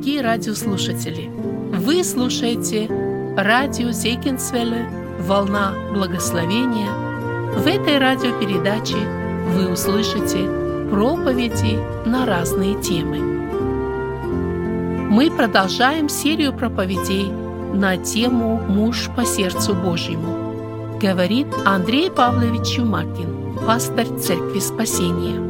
дорогие радиослушатели! Вы слушаете радио Зейкинсвелле «Волна благословения». В этой радиопередаче вы услышите проповеди на разные темы. Мы продолжаем серию проповедей на тему «Муж по сердцу Божьему», говорит Андрей Павлович Чумакин, пастор Церкви Спасения.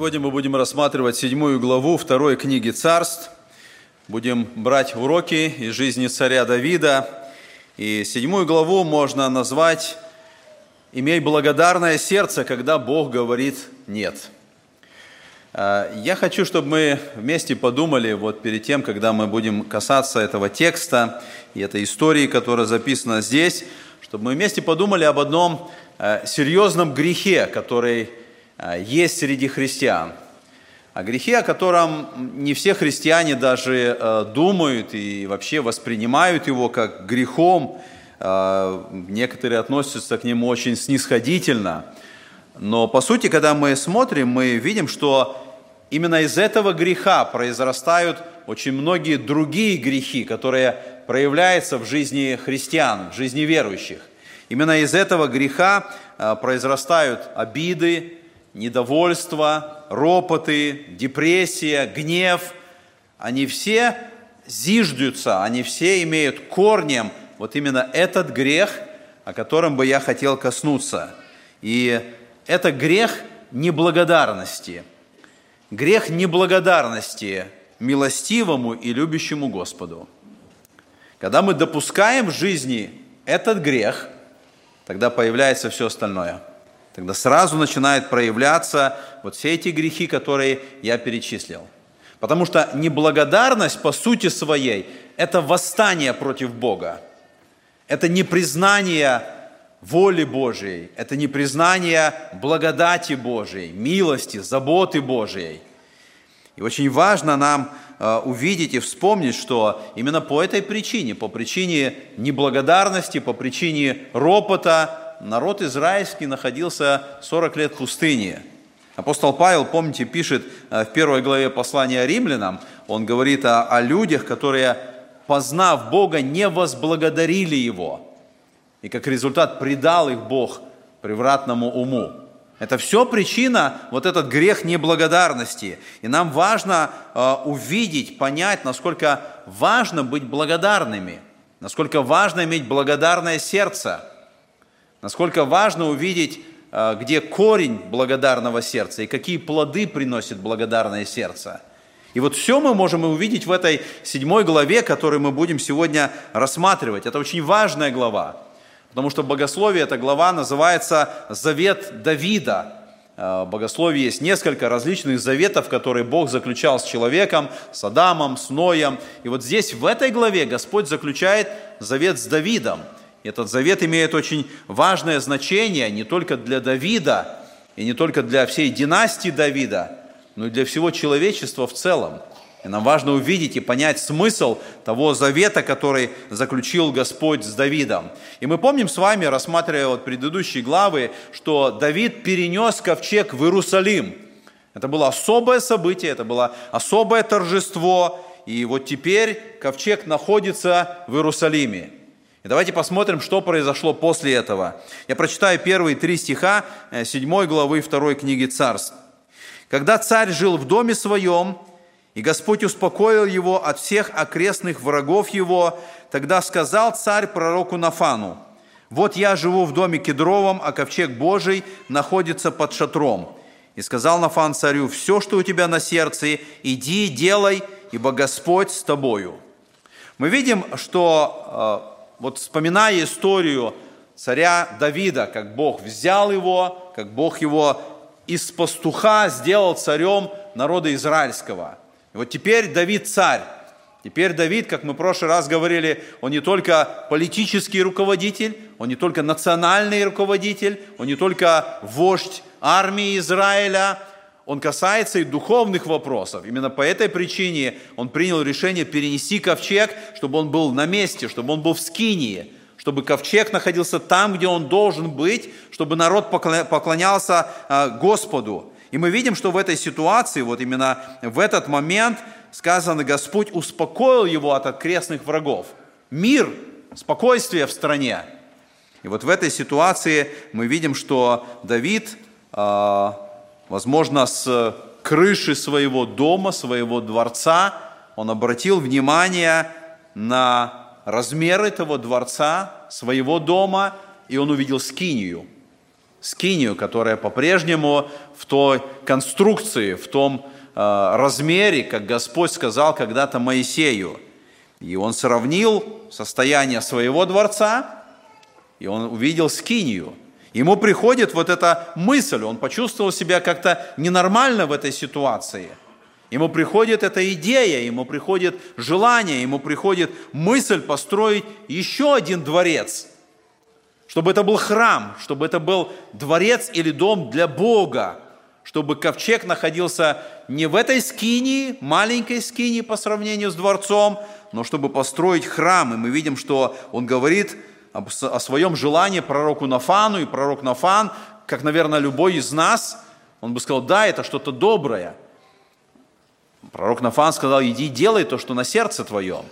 Сегодня мы будем рассматривать седьмую главу второй книги царств. Будем брать уроки из жизни царя Давида. И седьмую главу можно назвать «Имей благодарное сердце, когда Бог говорит нет». А, я хочу, чтобы мы вместе подумали, вот перед тем, когда мы будем касаться этого текста и этой истории, которая записана здесь, чтобы мы вместе подумали об одном а, серьезном грехе, который есть среди христиан. О грехе, о котором не все христиане даже э, думают и вообще воспринимают его как грехом. Э, некоторые относятся к нему очень снисходительно. Но по сути, когда мы смотрим, мы видим, что именно из этого греха произрастают очень многие другие грехи, которые проявляются в жизни христиан, в жизни верующих. Именно из этого греха произрастают обиды, недовольство, ропоты, депрессия, гнев, они все зиждются, они все имеют корнем вот именно этот грех, о котором бы я хотел коснуться. И это грех неблагодарности. Грех неблагодарности милостивому и любящему Господу. Когда мы допускаем в жизни этот грех, тогда появляется все остальное – Тогда сразу начинают проявляться вот все эти грехи, которые я перечислил. Потому что неблагодарность по сути своей – это восстание против Бога. Это непризнание воли Божией, это непризнание благодати Божией, милости, заботы Божией. И очень важно нам э, увидеть и вспомнить, что именно по этой причине, по причине неблагодарности, по причине ропота, народ израильский находился 40 лет в пустыне. Апостол Павел, помните, пишет э, в первой главе послания римлянам, он говорит о, о людях, которые, познав Бога, не возблагодарили Его. И как результат предал их Бог превратному уму. Это все причина, вот этот грех неблагодарности. И нам важно э, увидеть, понять, насколько важно быть благодарными, насколько важно иметь благодарное сердце – Насколько важно увидеть, э, где корень благодарного сердца и какие плоды приносит благодарное сердце. И вот все мы можем увидеть в этой седьмой главе, которую мы будем сегодня рассматривать. Это очень важная глава, потому что в богословии эта глава называется «Завет Давида». Э, в богословии есть несколько различных заветов, которые Бог заключал с человеком, с Адамом, с Ноем. И вот здесь, в этой главе, Господь заключает завет с Давидом – этот завет имеет очень важное значение не только для Давида и не только для всей династии Давида, но и для всего человечества в целом. И нам важно увидеть и понять смысл того завета, который заключил Господь с Давидом. И мы помним с вами, рассматривая вот предыдущие главы, что Давид перенес ковчег в Иерусалим. Это было особое событие, это было особое торжество. И вот теперь ковчег находится в Иерусалиме. И давайте посмотрим, что произошло после этого. Я прочитаю первые три стиха 7 э, главы 2 книги Царств. «Когда царь жил в доме своем, и Господь успокоил его от всех окрестных врагов его, тогда сказал царь пророку Нафану, «Вот я живу в доме кедровом, а ковчег Божий находится под шатром». И сказал Нафан царю, «Все, что у тебя на сердце, иди делай, ибо Господь с тобою». Мы видим, что э, вот вспоминая историю царя Давида, как Бог взял его, как Бог его из пастуха сделал царем народа израильского. И вот теперь Давид царь. Теперь Давид, как мы в прошлый раз говорили, он не только политический руководитель, он не только национальный руководитель, он не только вождь армии Израиля, он касается и духовных вопросов. Именно по этой причине он принял решение перенести ковчег, чтобы он был на месте, чтобы он был в Скинии, чтобы ковчег находился там, где он должен быть, чтобы народ поклонялся а, Господу. И мы видим, что в этой ситуации, вот именно в этот момент, сказано, Господь успокоил его от окрестных врагов. Мир, спокойствие в стране. И вот в этой ситуации мы видим, что Давид а, возможно, с крыши своего дома, своего дворца, он обратил внимание на размер этого дворца, своего дома, и он увидел скинию. Скинию, которая по-прежнему в той конструкции, в том э, размере, как Господь сказал когда-то Моисею. И он сравнил состояние своего дворца, и он увидел скинию – Ему приходит вот эта мысль, он почувствовал себя как-то ненормально в этой ситуации. Ему приходит эта идея, ему приходит желание, ему приходит мысль построить еще один дворец, чтобы это был храм, чтобы это был дворец или дом для Бога, чтобы ковчег находился не в этой скинии, маленькой скинии по сравнению с дворцом, но чтобы построить храм. И мы видим, что он говорит – о своем желании пророку Нафану, и пророк Нафан, как, наверное, любой из нас, он бы сказал, да, это что-то доброе. Пророк Нафан сказал, иди делай то, что на сердце твоем.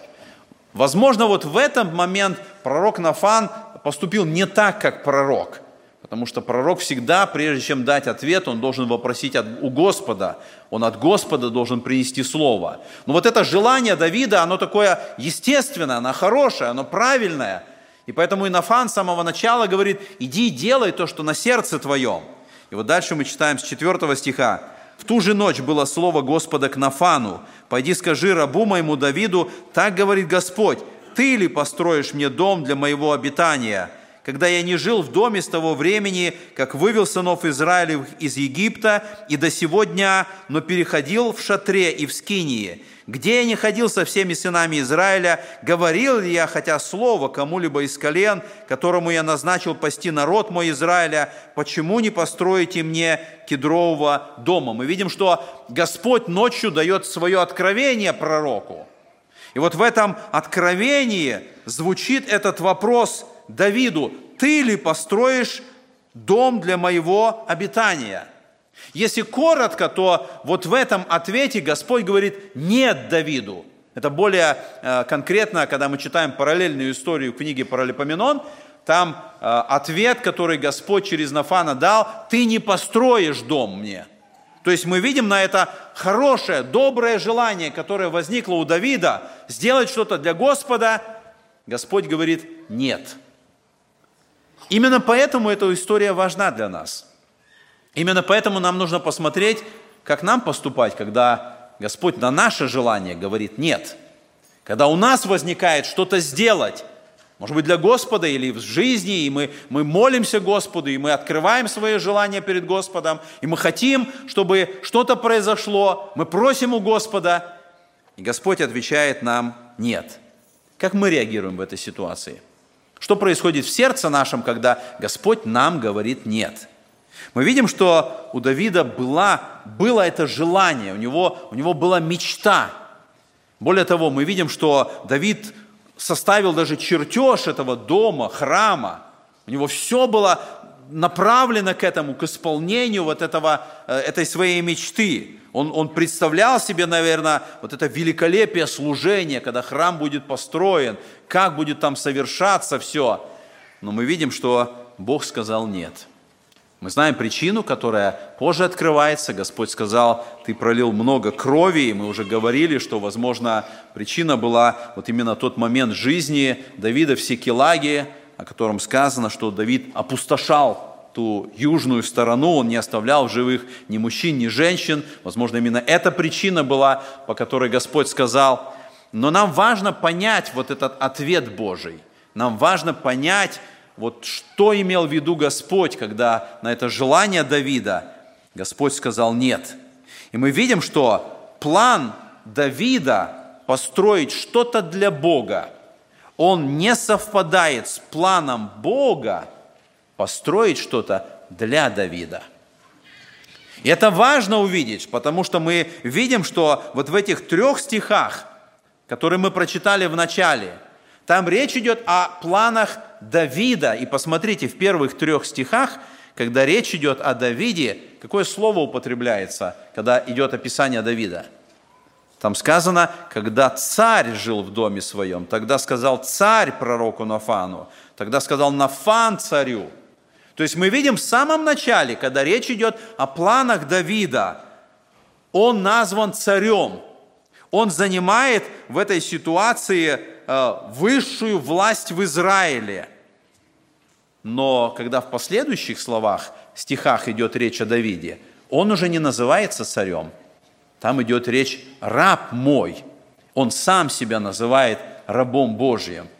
Возможно, вот в этот момент пророк Нафан поступил не так, как пророк. Потому что пророк всегда, прежде чем дать ответ, он должен вопросить от, у Господа. Он от Господа должен принести слово. Но вот это желание Давида, оно такое естественное, оно хорошее, оно правильное – и поэтому Инофан с самого начала говорит, иди делай то, что на сердце твоем. И вот дальше мы читаем с 4 стиха. В ту же ночь было слово Господа к Нафану. «Пойди скажи рабу моему Давиду, так говорит Господь, ты ли построишь мне дом для моего обитания, когда я не жил в доме с того времени, как вывел сынов Израилев из Египта и до сего дня, но переходил в шатре и в скинии, где я не ходил со всеми сынами Израиля, говорил ли я хотя слово кому-либо из колен, которому я назначил пасти народ мой Израиля, почему не построите мне кедрового дома? Мы видим, что Господь ночью дает свое откровение пророку. И вот в этом откровении звучит этот вопрос Давиду, ты ли построишь дом для моего обитания – если коротко, то вот в этом ответе Господь говорит «нет» Давиду. Это более э, конкретно, когда мы читаем параллельную историю книги Паралипоменон, там э, ответ, который Господь через Нафана дал, «ты не построишь дом мне». То есть мы видим на это хорошее, доброе желание, которое возникло у Давида, сделать что-то для Господа. Господь говорит «нет». Именно поэтому эта история важна для нас – Именно поэтому нам нужно посмотреть, как нам поступать, когда Господь на наше желание говорит «нет». Когда у нас возникает что-то сделать, может быть, для Господа или в жизни, и мы, мы молимся Господу, и мы открываем свои желания перед Господом, и мы хотим, чтобы что-то произошло, мы просим у Господа, и Господь отвечает нам «нет». Как мы реагируем в этой ситуации? Что происходит в сердце нашем, когда Господь нам говорит «нет»? Мы видим, что у Давида была, было это желание, у него, у него была мечта. Более того, мы видим, что Давид составил даже чертеж этого дома, храма. У него все было направлено к этому, к исполнению вот этого, э, этой своей мечты. Он, он представлял себе, наверное, вот это великолепие служения, когда храм будет построен, как будет там совершаться все. Но мы видим, что Бог сказал нет – мы знаем причину, которая позже открывается. Господь сказал, ты пролил много крови, и мы уже говорили, что, возможно, причина была вот именно тот момент жизни Давида в Секелаге, о котором сказано, что Давид опустошал ту южную сторону, он не оставлял в живых ни мужчин, ни женщин. Возможно, именно эта причина была, по которой Господь сказал. Но нам важно понять вот этот ответ Божий. Нам важно понять, вот что имел в виду Господь, когда на это желание Давида Господь сказал «нет». И мы видим, что план Давида построить что-то для Бога, он не совпадает с планом Бога построить что-то для Давида. И это важно увидеть, потому что мы видим, что вот в этих трех стихах, которые мы прочитали в начале, там речь идет о планах Давида. И посмотрите, в первых трех стихах, когда речь идет о Давиде, какое слово употребляется, когда идет описание Давида? Там сказано, когда царь жил в доме своем, тогда сказал царь пророку Нафану, тогда сказал Нафан царю. То есть мы видим в самом начале, когда речь идет о планах Давида, он назван царем. Он занимает в этой ситуации высшую власть в Израиле. Но когда в последующих словах, стихах идет речь о Давиде, он уже не называется царем. Там идет речь «раб мой». Он сам себя называет рабом Божьим –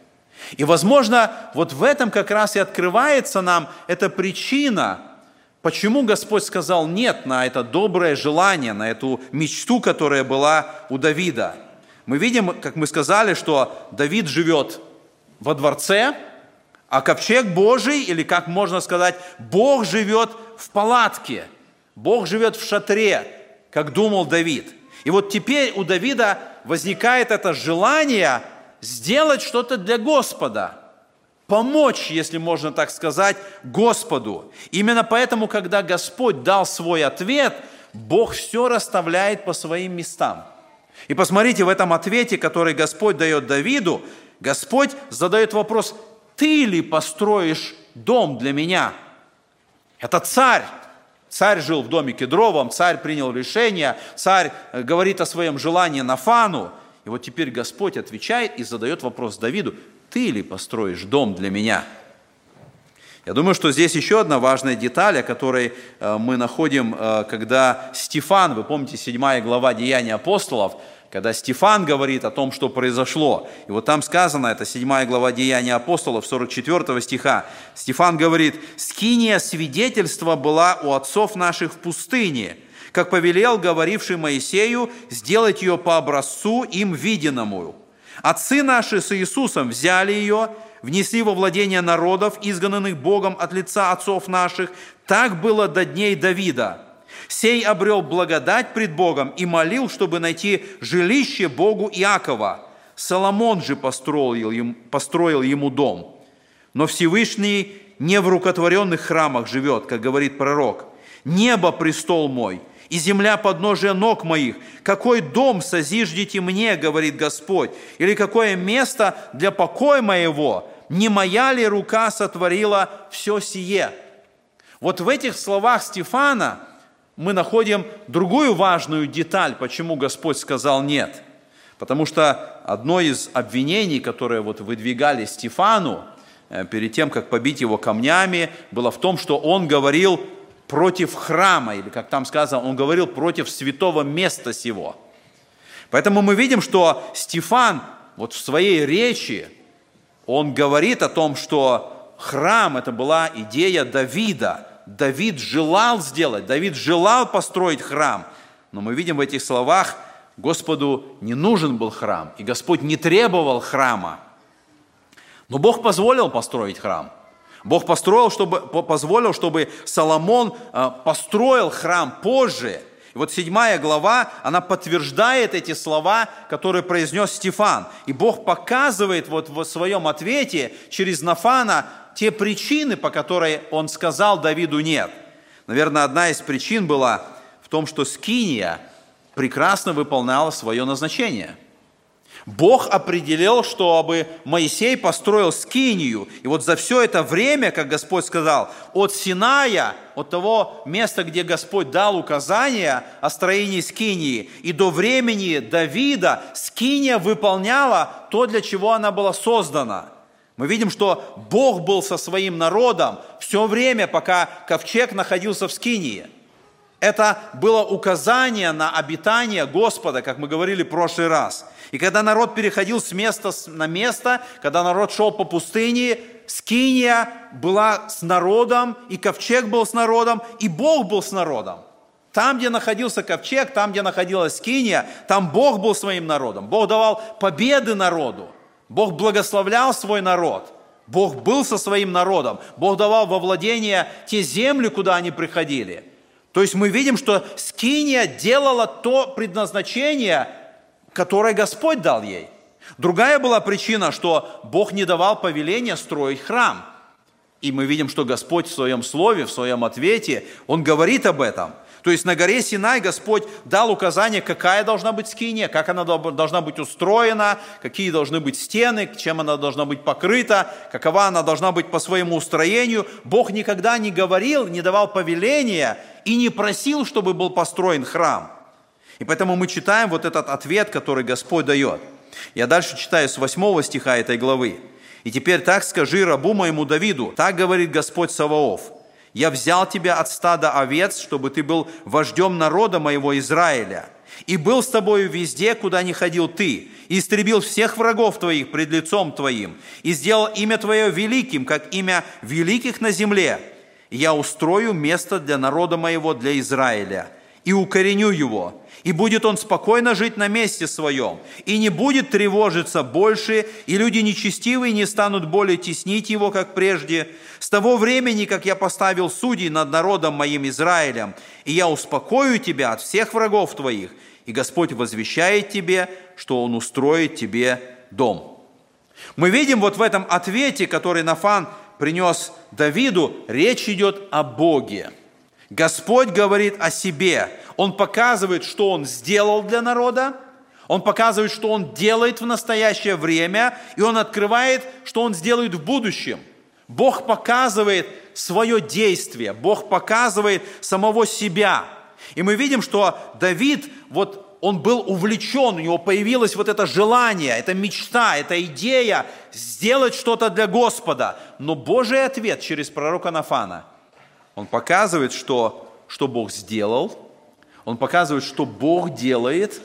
и, возможно, вот в этом как раз и открывается нам эта причина, почему Господь сказал «нет» на это доброе желание, на эту мечту, которая была у Давида. Мы видим, как мы сказали, что Давид живет во дворце, а ковчег Божий, или как можно сказать, Бог живет в палатке, Бог живет в шатре, как думал Давид. И вот теперь у Давида возникает это желание – сделать что-то для Господа, помочь, если можно так сказать, Господу. Именно поэтому, когда Господь дал свой ответ, Бог все расставляет по своим местам. И посмотрите, в этом ответе, который Господь дает Давиду, Господь задает вопрос, ты ли построишь дом для меня? Это царь. Царь жил в доме кедровом, царь принял решение, царь э, говорит о своем желании Нафану. И вот теперь Господь отвечает и задает вопрос Давиду, ты ли построишь дом для меня? Я думаю, что здесь еще одна важная деталь, о которой э, мы находим, э, когда Стефан, вы помните, 7 глава Деяния апостолов, когда Стефан говорит о том, что произошло. И вот там сказано, это 7 глава Деяния апостолов, 44 стиха. Стефан говорит, «Скиния свидетельства была у отцов наших в пустыне, как повелел говоривший Моисею, сделать ее по образцу им виденному. Отцы наши с Иисусом взяли ее, внесли во владение народов, изгнанных Богом от лица отцов наших. Так было до дней Давида. Сей обрел благодать пред Богом и молил, чтобы найти жилище Богу Иакова. Соломон же построил ему, построил ему дом. Но Всевышний не в рукотворенных храмах живет, как говорит пророк. «Небо – престол мой, и земля подножия ног моих. Какой дом созиждите мне, говорит Господь, или какое место для покоя моего? Не моя ли рука сотворила все сие? Вот в этих словах Стефана мы находим другую важную деталь, почему Господь сказал «нет». Потому что одно из обвинений, которые вот выдвигали Стефану э, перед тем, как побить его камнями, было в том, что он говорил против храма, или как там сказано, он говорил против святого места сего. Поэтому мы видим, что Стефан вот в своей речи, он говорит о том, что храм – это была идея Давида. Давид желал сделать, Давид желал построить храм. Но мы видим в этих словах, Господу не нужен был храм, и Господь не требовал храма. Но Бог позволил построить храм – Бог построил, чтобы, позволил, чтобы Соломон а, построил храм позже. И вот седьмая глава, она подтверждает эти слова, которые произнес Стефан. И Бог показывает вот в своем ответе через Нафана те причины, по которой он сказал Давиду «нет». Наверное, одна из причин была в том, что Скиния прекрасно выполняла свое назначение – Бог определил, чтобы Моисей построил скинию. И вот за все это время, как Господь сказал, от Синая, от того места, где Господь дал указания о строении скинии, и до времени Давида скиния выполняла то, для чего она была создана. Мы видим, что Бог был со своим народом все время, пока ковчег находился в скинии – это было указание на обитание Господа, как мы говорили в прошлый раз. И когда народ переходил с места на место, когда народ шел по пустыне, Скиния была с народом, и ковчег был с народом, и Бог был с народом. Там, где находился ковчег, там, где находилась Скиния, там Бог был своим народом. Бог давал победы народу. Бог благословлял свой народ. Бог был со своим народом. Бог давал во владение те земли, куда они приходили – То есть мы видим, что Скиния делала то предназначение, которое Господь дал ей. Другая была причина, что Бог не давал повеления строить храм. И мы видим, что Господь в своем слове, в своем ответе, Он говорит об этом – то есть на горе Синай Господь дал указание, какая должна быть скиния, как она должна быть устроена, какие должны быть стены, чем она должна быть покрыта, какова она должна быть по своему устроению. Бог никогда не говорил, не давал повеления и не просил, чтобы был построен храм. И поэтому мы читаем вот этот ответ, который Господь дает. Я дальше читаю с 8 стиха этой главы. «И теперь так скажи рабу моему Давиду, так говорит Господь Саваоф, я взял тебя от стада овец, чтобы ты был вождем народа моего Израиля, и был с тобою везде, куда не ходил ты, и истребил всех врагов твоих пред лицом твоим, и сделал имя твое великим, как имя великих на земле. Я устрою место для народа моего, для Израиля, и укореню его, и будет он спокойно жить на месте своем, и не будет тревожиться больше, и люди нечестивые не станут более теснить его, как прежде. С того времени, как я поставил судей над народом моим Израилем, и я успокою тебя от всех врагов твоих, и Господь возвещает тебе, что Он устроит тебе дом». Мы видим вот в этом ответе, который Нафан принес Давиду, речь идет о Боге. Господь говорит о себе. Он показывает, что Он сделал для народа, Он показывает, что Он делает в настоящее время, и Он открывает, что Он сделает в будущем. Бог показывает свое действие, Бог показывает самого себя. И мы видим, что Давид, вот он был увлечен, у него появилось вот это желание, эта мечта, эта идея сделать что-то для Господа. Но Божий ответ через пророка Нафана, он показывает, что, что Бог сделал, он показывает, что Бог делает,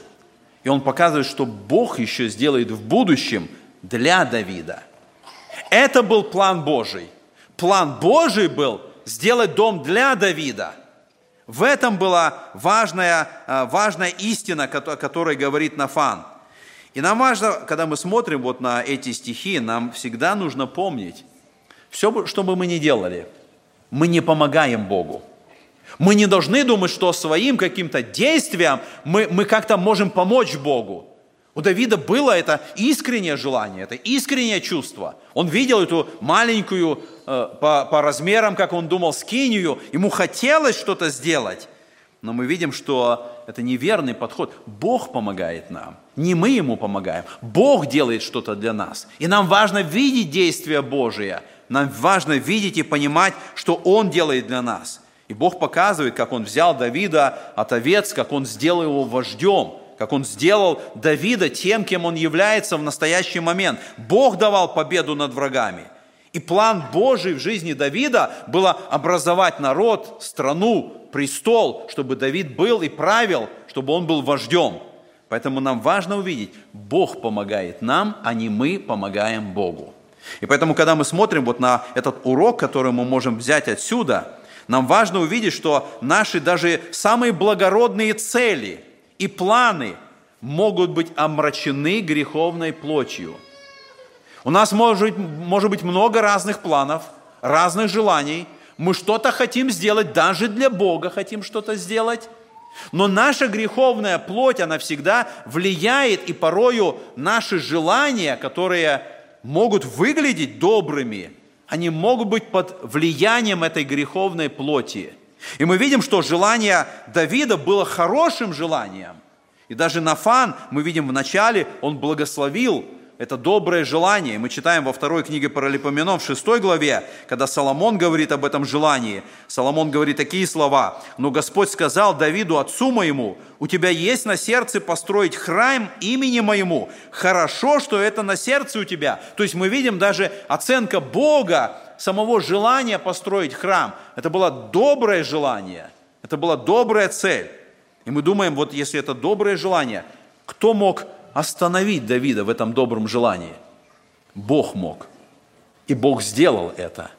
и он показывает, что Бог еще сделает в будущем для Давида. Это был план Божий. План Божий был сделать дом для Давида. В этом была важная, а, важная истина, о которой говорит Нафан. И нам важно, когда мы смотрим вот на эти стихи, нам всегда нужно помнить, все, что бы мы ни делали, мы не помогаем Богу. Мы не должны думать, что своим каким-то действием мы, мы как-то можем помочь Богу. У Давида было это искреннее желание, это искреннее чувство. Он видел эту маленькую э, по, по размерам, как он думал, скинию. Ему хотелось что-то сделать. Но мы видим, что это неверный подход. Бог помогает нам. Не мы ему помогаем. Бог делает что-то для нас. И нам важно видеть действия Божие. Нам важно видеть и понимать, что Он делает для нас. И Бог показывает, как Он взял Давида от овец, как Он сделал его вождем, как Он сделал Давида тем, кем он является в настоящий момент. Бог давал победу над врагами. И план Божий в жизни Давида было образовать народ, страну, престол, чтобы Давид был и правил, чтобы он был вождем. Поэтому нам важно увидеть, Бог помогает нам, а не мы помогаем Богу. И поэтому, когда мы смотрим вот на этот урок, который мы можем взять отсюда – нам важно увидеть, что наши даже самые благородные цели и планы могут быть омрачены греховной плотью. У нас может, может быть много разных планов, разных желаний. Мы что-то хотим сделать, даже для Бога хотим что-то сделать. Но наша греховная плоть, она всегда влияет, и порою наши желания, которые могут выглядеть добрыми, они могут быть под влиянием этой греховной плоти. И мы видим, что желание Давида было хорошим желанием. И даже Нафан, мы видим в начале, он благословил это доброе желание. Мы читаем во второй книге Паралипоменон, в шестой главе, когда Соломон говорит об этом желании. Соломон говорит такие слова. «Но Господь сказал Давиду, отцу моему, у тебя есть на сердце построить храм имени моему. Хорошо, что это на сердце у тебя». То есть мы видим даже оценка Бога, самого желания построить храм. Это было доброе желание, это была добрая цель. И мы думаем, вот если это доброе желание, кто мог остановить Давида в этом добром желании? Бог мог. И Бог сделал это.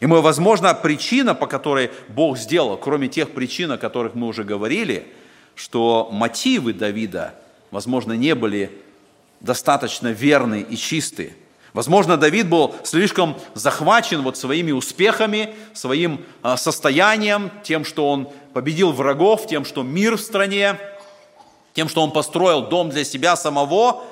И мы, возможно, причина, по которой Бог сделал, кроме тех причин, о которых мы уже говорили, что мотивы Давида, возможно, не были достаточно верны и чисты. Возможно, Давид был слишком захвачен вот своими успехами, своим а, состоянием, тем, что он победил врагов тем, что мир в стране, тем, что он построил дом для себя самого.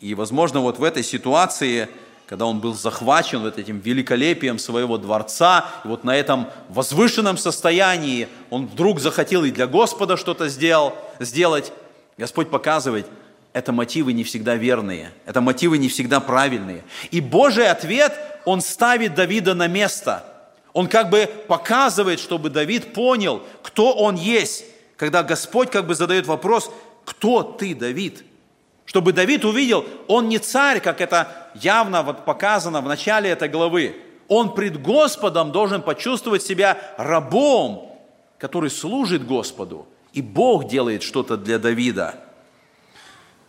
И, возможно, вот в этой ситуации, когда он был захвачен вот этим великолепием своего дворца, и вот на этом возвышенном состоянии он вдруг захотел и для Господа что-то сделал, сделать, Господь показывает, это мотивы не всегда верные, это мотивы не всегда правильные. И Божий ответ, он ставит Давида на место. Он как бы показывает, чтобы Давид понял, кто он есть, когда Господь как бы задает вопрос, кто ты, Давид? Чтобы Давид увидел, он не царь, как это явно вот показано в начале этой главы. Он пред Господом должен почувствовать себя рабом, который служит Господу. И Бог делает что-то для Давида –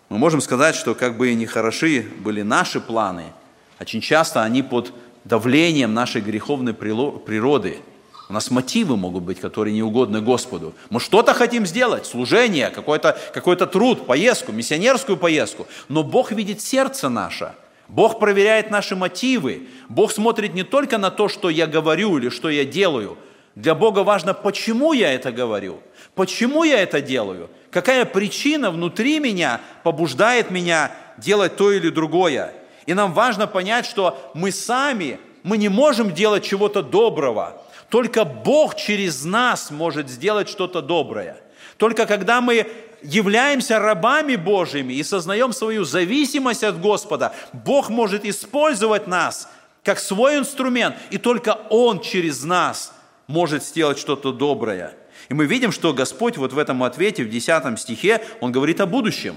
мы можем сказать, что как бы ни хороши были наши планы, очень часто они под давлением нашей греховной природы. У нас мотивы могут быть, которые не угодны Господу. Мы что-то хотим сделать, служение, какой-то какой труд, поездку, миссионерскую поездку. Но Бог видит сердце наше. Бог проверяет наши мотивы. Бог смотрит не только на то, что я говорю или что я делаю. Для Бога важно, почему я это говорю, почему я это делаю. Какая причина внутри меня побуждает меня делать то или другое? И нам важно понять, что мы сами, мы не можем делать чего-то доброго. Только Бог через нас может сделать что-то доброе. Только когда мы являемся рабами Божьими и сознаем свою зависимость от Господа, Бог может использовать нас как свой инструмент, и только Он через нас может сделать что-то доброе. И мы видим, что Господь вот в этом ответе, в 10 стихе, Он говорит о будущем.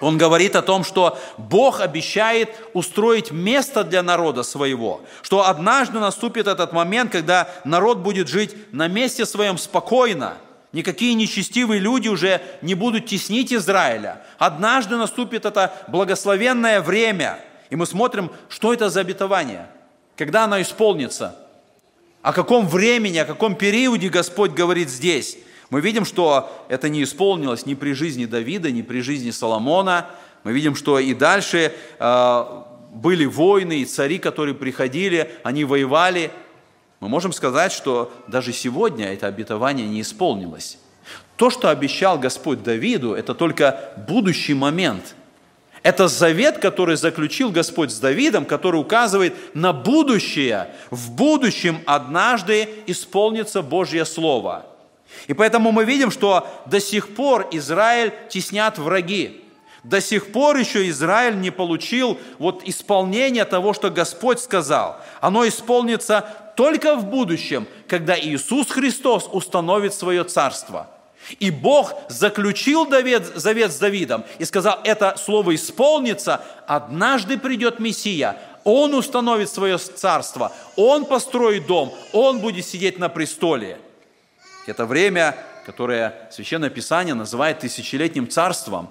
Он говорит о том, что Бог обещает устроить место для народа своего, что однажды наступит этот момент, когда народ будет жить на месте своем спокойно, Никакие нечестивые люди уже не будут теснить Израиля. Однажды наступит это благословенное время. И мы смотрим, что это за обетование, когда оно исполнится – о каком времени, о каком периоде Господь говорит здесь? Мы видим, что это не исполнилось ни при жизни Давида, ни при жизни Соломона. Мы видим, что и дальше э, были войны и цари, которые приходили, они воевали. Мы можем сказать, что даже сегодня это обетование не исполнилось. То, что обещал Господь Давиду, это только будущий момент – это завет, который заключил Господь с Давидом, который указывает на будущее. В будущем однажды исполнится Божье Слово. И поэтому мы видим, что до сих пор Израиль теснят враги. До сих пор еще Израиль не получил вот исполнение того, что Господь сказал. Оно исполнится только в будущем, когда Иисус Христос установит свое царство – и Бог заключил завет с Давидом и сказал, это слово исполнится, однажды придет Мессия, он установит свое царство, он построит дом, он будет сидеть на престоле. Это время, которое Священное Писание называет тысячелетним царством,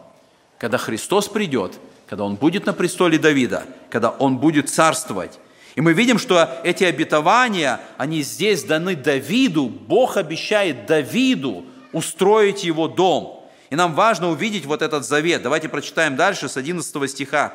когда Христос придет, когда Он будет на престоле Давида, когда Он будет царствовать. И мы видим, что эти обетования, они здесь даны Давиду. Бог обещает Давиду устроить его дом. И нам важно увидеть вот этот завет. Давайте прочитаем дальше с 11 стиха.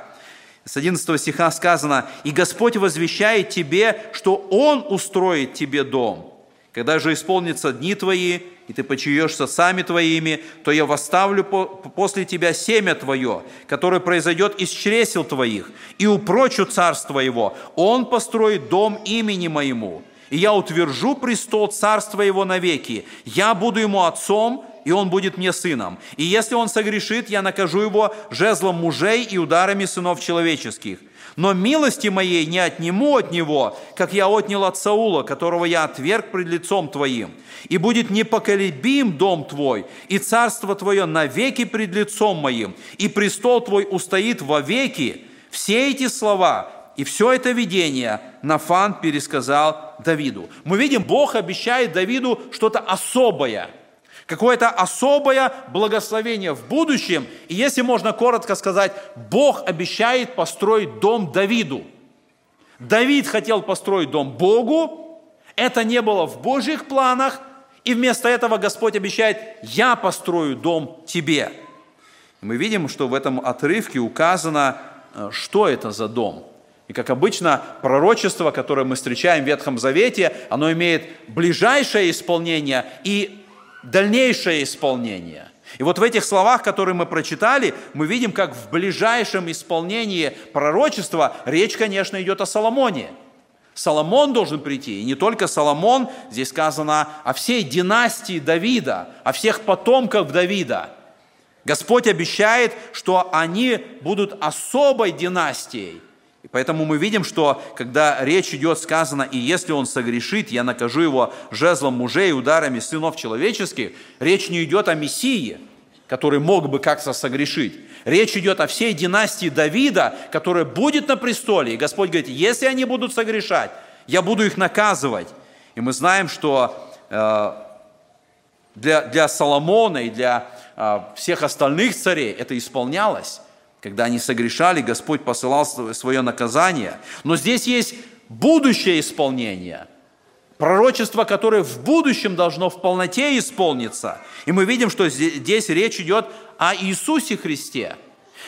С 11 стиха сказано, «И Господь возвещает тебе, что Он устроит тебе дом. Когда же исполнятся дни твои, и ты почуешься сами твоими, то я восставлю после тебя семя твое, которое произойдет из чресел твоих, и упрочу царство его. Он построит дом имени моему, и я утвержу престол царства его навеки. Я буду ему отцом, и он будет мне сыном. И если он согрешит, я накажу его жезлом мужей и ударами сынов человеческих. Но милости моей не отниму от него, как я отнял от Саула, которого я отверг пред лицом твоим. И будет непоколебим дом твой, и царство твое навеки пред лицом моим, и престол твой устоит вовеки. Все эти слова и все это видение Нафан пересказал Давиду. Мы видим, Бог обещает Давиду что-то особое, какое-то особое благословение в будущем. И если можно коротко сказать, Бог обещает построить дом Давиду. Давид хотел построить дом Богу, это не было в Божьих планах, и вместо этого Господь обещает, я построю дом тебе. Мы видим, что в этом отрывке указано, э, что это за дом – И как обычно, пророчество, которое мы встречаем в Ветхом Завете, оно имеет ближайшее исполнение и дальнейшее исполнение. И вот в этих словах, которые мы прочитали, мы видим, как в ближайшем исполнении пророчества речь, конечно, идет о Соломоне. Соломон должен прийти, и не только Соломон, здесь сказано о всей династии Давида, о всех потомках Давида. Господь обещает, что они будут особой династией, и поэтому мы видим, что когда речь идет, сказано, и если он согрешит, я накажу его жезлом мужей ударами сынов человеческих, речь не идет о Мессии, который мог бы как-то согрешить. Речь идет о всей династии Давида, которая будет на престоле. И Господь говорит, если они будут согрешать, я буду их наказывать. И мы знаем, что э, для, для Соломона и для э, всех остальных царей это исполнялось. Когда они согрешали, Господь посылал свое наказание. Но здесь есть будущее исполнение. Пророчество, которое в будущем должно в полноте исполниться. И мы видим, что здесь речь идет о Иисусе Христе.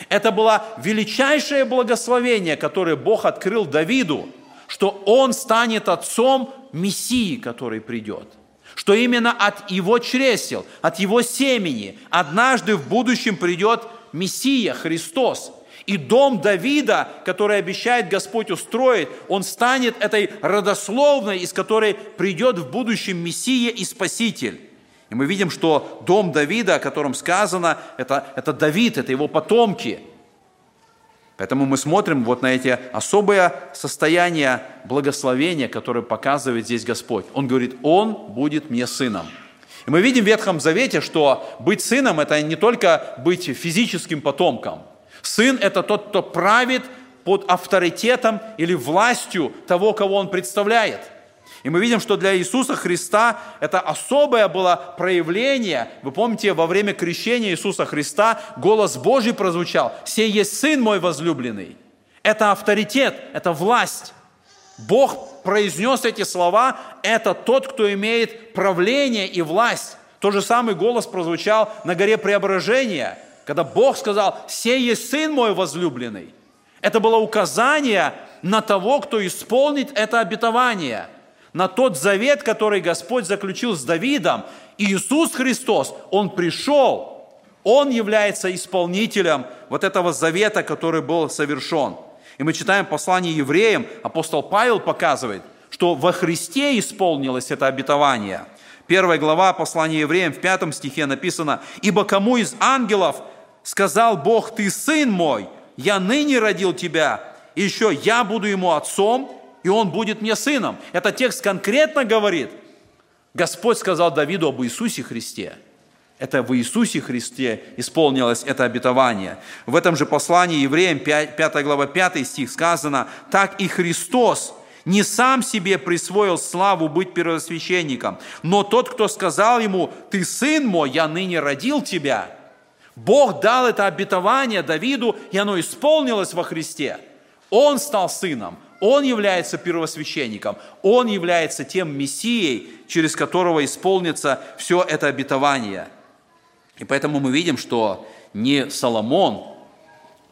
Это было величайшее благословение, которое Бог открыл Давиду, что он станет отцом Мессии, который придет. Что именно от его чресел, от его семени однажды в будущем придет Мессия, Христос. И дом Давида, который обещает Господь устроить, он станет этой родословной, из которой придет в будущем Мессия и Спаситель. И мы видим, что дом Давида, о котором сказано, это, это Давид, это его потомки. Поэтому мы смотрим вот на эти особые состояния благословения, которые показывает здесь Господь. Он говорит, Он будет мне сыном. И мы видим в Ветхом Завете, что быть сыном – это не только быть физическим потомком. Сын – это тот, кто правит под авторитетом или властью того, кого он представляет. И мы видим, что для Иисуса Христа это особое было проявление. Вы помните, во время крещения Иисуса Христа голос Божий прозвучал «Сей есть Сын мой возлюбленный». Это авторитет, это власть. Бог произнес эти слова, это тот, кто имеет правление и власть. Тот же самый голос прозвучал на горе Преображения, когда Бог сказал, «Сей есть Сын мой возлюбленный». Это было указание на того, кто исполнит это обетование, на тот завет, который Господь заключил с Давидом. Иисус Христос, Он пришел, Он является исполнителем вот этого завета, который был совершен – и мы читаем послание евреям, апостол Павел показывает, что во Христе исполнилось это обетование. Первая глава послания евреям в пятом стихе написано, «Ибо кому из ангелов сказал Бог, ты сын мой, я ныне родил тебя, и еще я буду ему отцом, и он будет мне сыном». Это текст конкретно говорит, Господь сказал Давиду об Иисусе Христе – это в Иисусе Христе исполнилось это обетование. В этом же послании евреям 5, 5 глава 5 стих сказано, «Так и Христос не сам себе присвоил славу быть первосвященником, но тот, кто сказал ему, «Ты сын мой, я ныне родил тебя», Бог дал это обетование Давиду, и оно исполнилось во Христе. Он стал сыном, он является первосвященником, он является тем Мессией, через которого исполнится все это обетование – и поэтому мы видим, что не Соломон,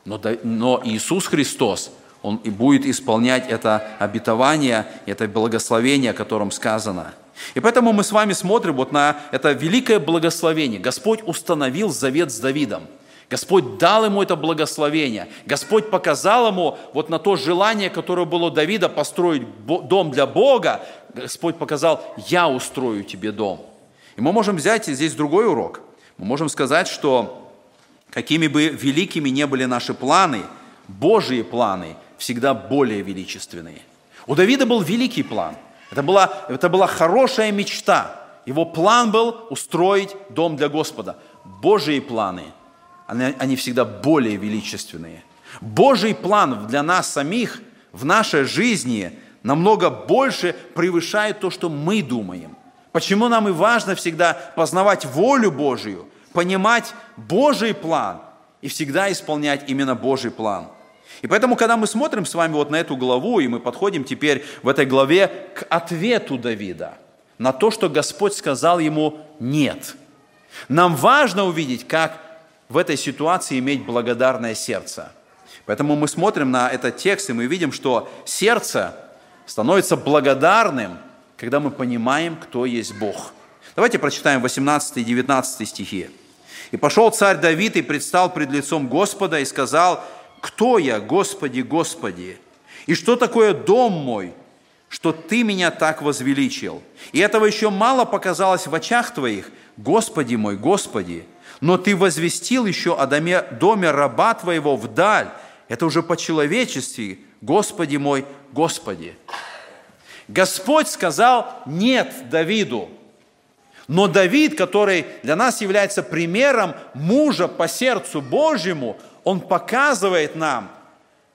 но, Иисус Христос, Он и будет исполнять это обетование, это благословение, о котором сказано. И поэтому мы с вами смотрим вот на это великое благословение. Господь установил завет с Давидом. Господь дал ему это благословение. Господь показал ему вот на то желание, которое было у Давида построить дом для Бога. Господь показал, я устрою тебе дом. И мы можем взять здесь другой урок – мы можем сказать, что какими бы великими не были наши планы, Божьи планы всегда более величественные. У Давида был великий план. Это была, это была хорошая мечта. Его план был устроить дом для Господа. Божьи планы, они, они всегда более величественные. Божий план для нас самих в нашей жизни намного больше превышает то, что мы думаем – Почему нам и важно всегда познавать волю Божию, понимать Божий план и всегда исполнять именно Божий план. И поэтому, когда мы смотрим с вами вот на эту главу, и мы подходим теперь в этой главе к ответу Давида, на то, что Господь сказал ему «нет». Нам важно увидеть, как в этой ситуации иметь благодарное сердце. Поэтому мы смотрим на этот текст, и мы видим, что сердце становится благодарным, когда мы понимаем, кто есть Бог. Давайте прочитаем 18 и 19 стихи. «И пошел царь Давид и предстал пред лицом Господа и сказал, «Кто я, Господи, Господи? И что такое дом мой, что Ты меня так возвеличил? И этого еще мало показалось в очах Твоих, Господи мой, Господи, но Ты возвестил еще о доме, доме раба Твоего вдаль, это уже по-человечески, Господи мой, Господи. Господь сказал «нет» Давиду. Но Давид, который для нас является примером мужа по сердцу Божьему, он показывает нам,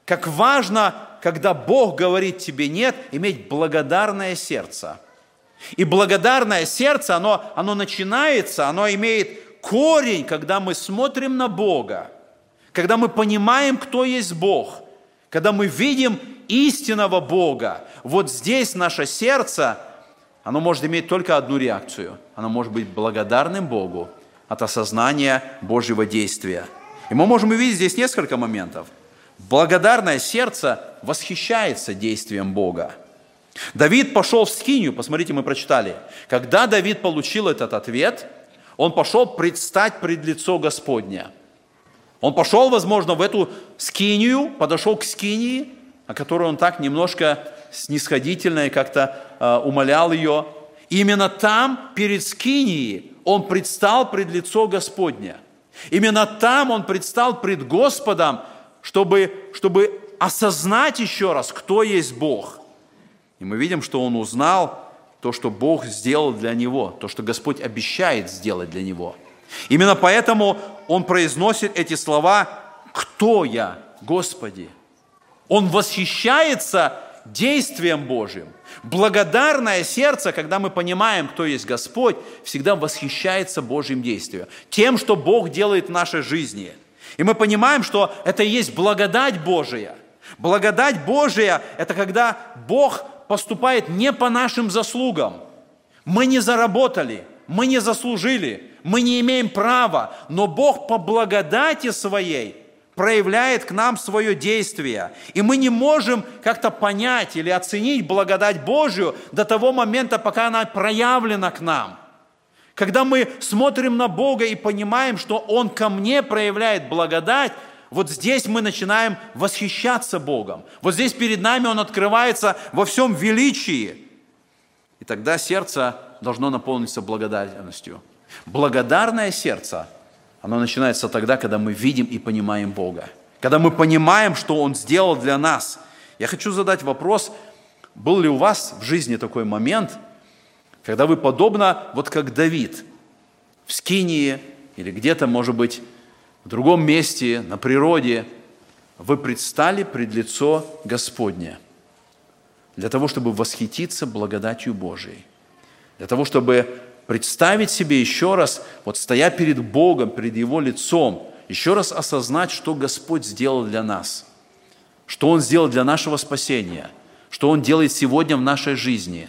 как важно, когда Бог говорит тебе «нет», иметь благодарное сердце. И благодарное сердце, оно, оно начинается, оно имеет корень, когда мы смотрим на Бога – когда мы понимаем, кто есть Бог, когда мы видим истинного Бога, вот здесь наше сердце, оно может иметь только одну реакцию. Оно может быть благодарным Богу от осознания Божьего действия. И мы можем увидеть здесь несколько моментов. Благодарное сердце восхищается действием Бога. Давид пошел в Скинию, посмотрите, мы прочитали. Когда Давид получил этот ответ, он пошел предстать пред лицо Господня – он пошел, возможно, в эту скинию, подошел к скинии, о которой он так немножко снисходительно и как-то э, умолял ее. Именно там, перед скинией, он предстал пред лицо Господня. Именно там он предстал пред Господом, чтобы, чтобы осознать еще раз, кто есть Бог. И мы видим, что он узнал то, что Бог сделал для него, то, что Господь обещает сделать для него – Именно поэтому он произносит эти слова «Кто я, Господи?» Он восхищается действием Божьим. Благодарное сердце, когда мы понимаем, кто есть Господь, всегда восхищается Божьим действием, тем, что Бог делает в нашей жизни. И мы понимаем, что это и есть благодать Божия. Благодать Божия – это когда Бог поступает не по нашим заслугам. Мы не заработали, мы не заслужили, мы не имеем права, но Бог по благодати своей проявляет к нам свое действие. И мы не можем как-то понять или оценить благодать Божью до того момента, пока она проявлена к нам. Когда мы смотрим на Бога и понимаем, что Он ко мне проявляет благодать, вот здесь мы начинаем восхищаться Богом. Вот здесь перед нами Он открывается во всем величии. И тогда сердце должно наполниться благодарностью. Благодарное сердце, оно начинается тогда, когда мы видим и понимаем Бога. Когда мы понимаем, что Он сделал для нас. Я хочу задать вопрос, был ли у вас в жизни такой момент, когда вы подобно, вот как Давид, в Скинии или где-то, может быть, в другом месте, на природе, вы предстали пред лицо Господне для того, чтобы восхититься благодатью Божией, для того, чтобы представить себе еще раз, вот стоя перед Богом, перед Его лицом, еще раз осознать, что Господь сделал для нас, что Он сделал для нашего спасения, что Он делает сегодня в нашей жизни,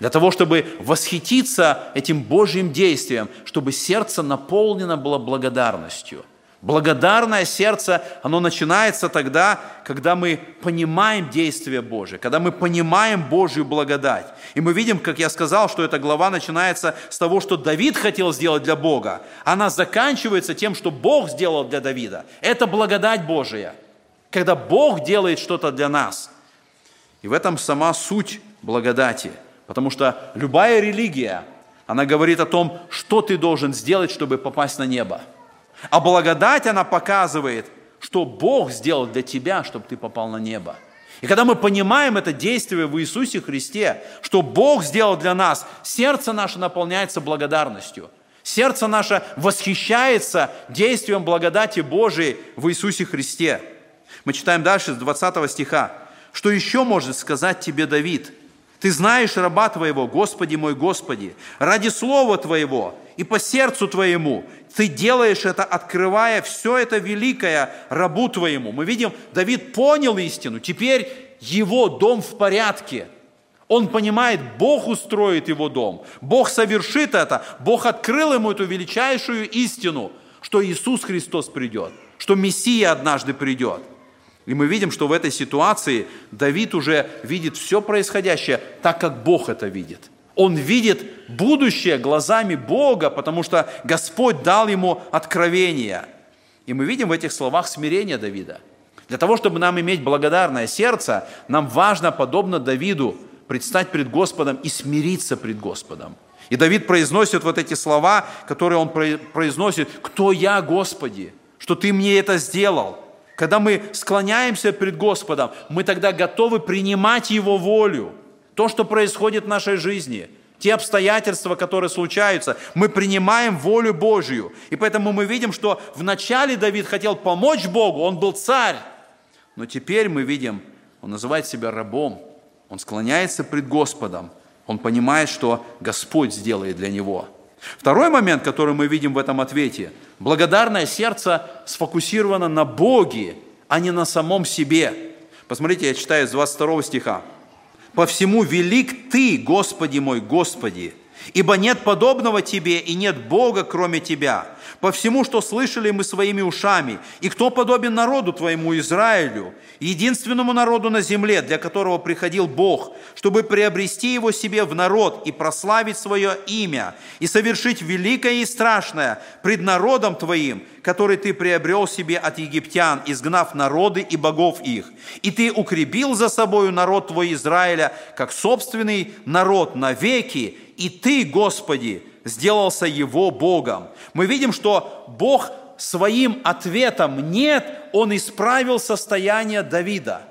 для того, чтобы восхититься этим Божьим действием, чтобы сердце наполнено было благодарностью – Благодарное сердце, оно начинается тогда, когда мы понимаем действие Божие, когда мы понимаем Божью благодать. И мы видим, как я сказал, что эта глава начинается с того, что Давид хотел сделать для Бога. Она заканчивается тем, что Бог сделал для Давида. Это благодать Божия, когда Бог делает что-то для нас. И в этом сама суть благодати. Потому что любая религия, она говорит о том, что ты должен сделать, чтобы попасть на небо – а благодать, она показывает, что Бог сделал для тебя, чтобы ты попал на небо. И когда мы понимаем это действие в Иисусе Христе, что Бог сделал для нас, сердце наше наполняется благодарностью. Сердце наше восхищается действием благодати Божией в Иисусе Христе. Мы читаем дальше с 20 стиха. «Что еще может сказать тебе Давид? Ты знаешь раба твоего, Господи мой Господи, ради слова твоего и по сердцу твоему ты делаешь это, открывая все это великое рабу твоему. Мы видим, Давид понял истину, теперь его дом в порядке. Он понимает, Бог устроит его дом, Бог совершит это, Бог открыл ему эту величайшую истину, что Иисус Христос придет, что Мессия однажды придет. И мы видим, что в этой ситуации Давид уже видит все происходящее так, как Бог это видит. Он видит будущее глазами Бога, потому что Господь дал ему откровение. И мы видим в этих словах смирение Давида. Для того, чтобы нам иметь благодарное сердце, нам важно, подобно Давиду, предстать пред Господом и смириться пред Господом. И Давид произносит вот эти слова, которые он произносит, «Кто я, Господи, что Ты мне это сделал?» Когда мы склоняемся пред Господом, мы тогда готовы принимать Его волю. То, что происходит в нашей жизни, те обстоятельства, которые случаются, мы принимаем волю Божью. И поэтому мы видим, что вначале Давид хотел помочь Богу, он был царь. Но теперь мы видим, он называет себя рабом, он склоняется пред Господом, он понимает, что Господь сделает для него. Второй момент, который мы видим в этом ответе, благодарное сердце сфокусировано на Боге, а не на самом себе. Посмотрите, я читаю с 22 стиха. «По всему велик Ты, Господи мой, Господи, ибо нет подобного Тебе и нет Бога, кроме Тебя, по всему, что слышали мы своими ушами. И кто подобен народу Твоему Израилю, единственному народу на земле, для которого приходил Бог, чтобы приобрести его себе в народ и прославить свое имя, и совершить великое и страшное пред народом Твоим, который Ты приобрел себе от египтян, изгнав народы и богов их. И Ты укрепил за собою народ Твой Израиля, как собственный народ навеки, и Ты, Господи, сделался его Богом. Мы видим, что Бог своим ответом «нет», Он исправил состояние Давида.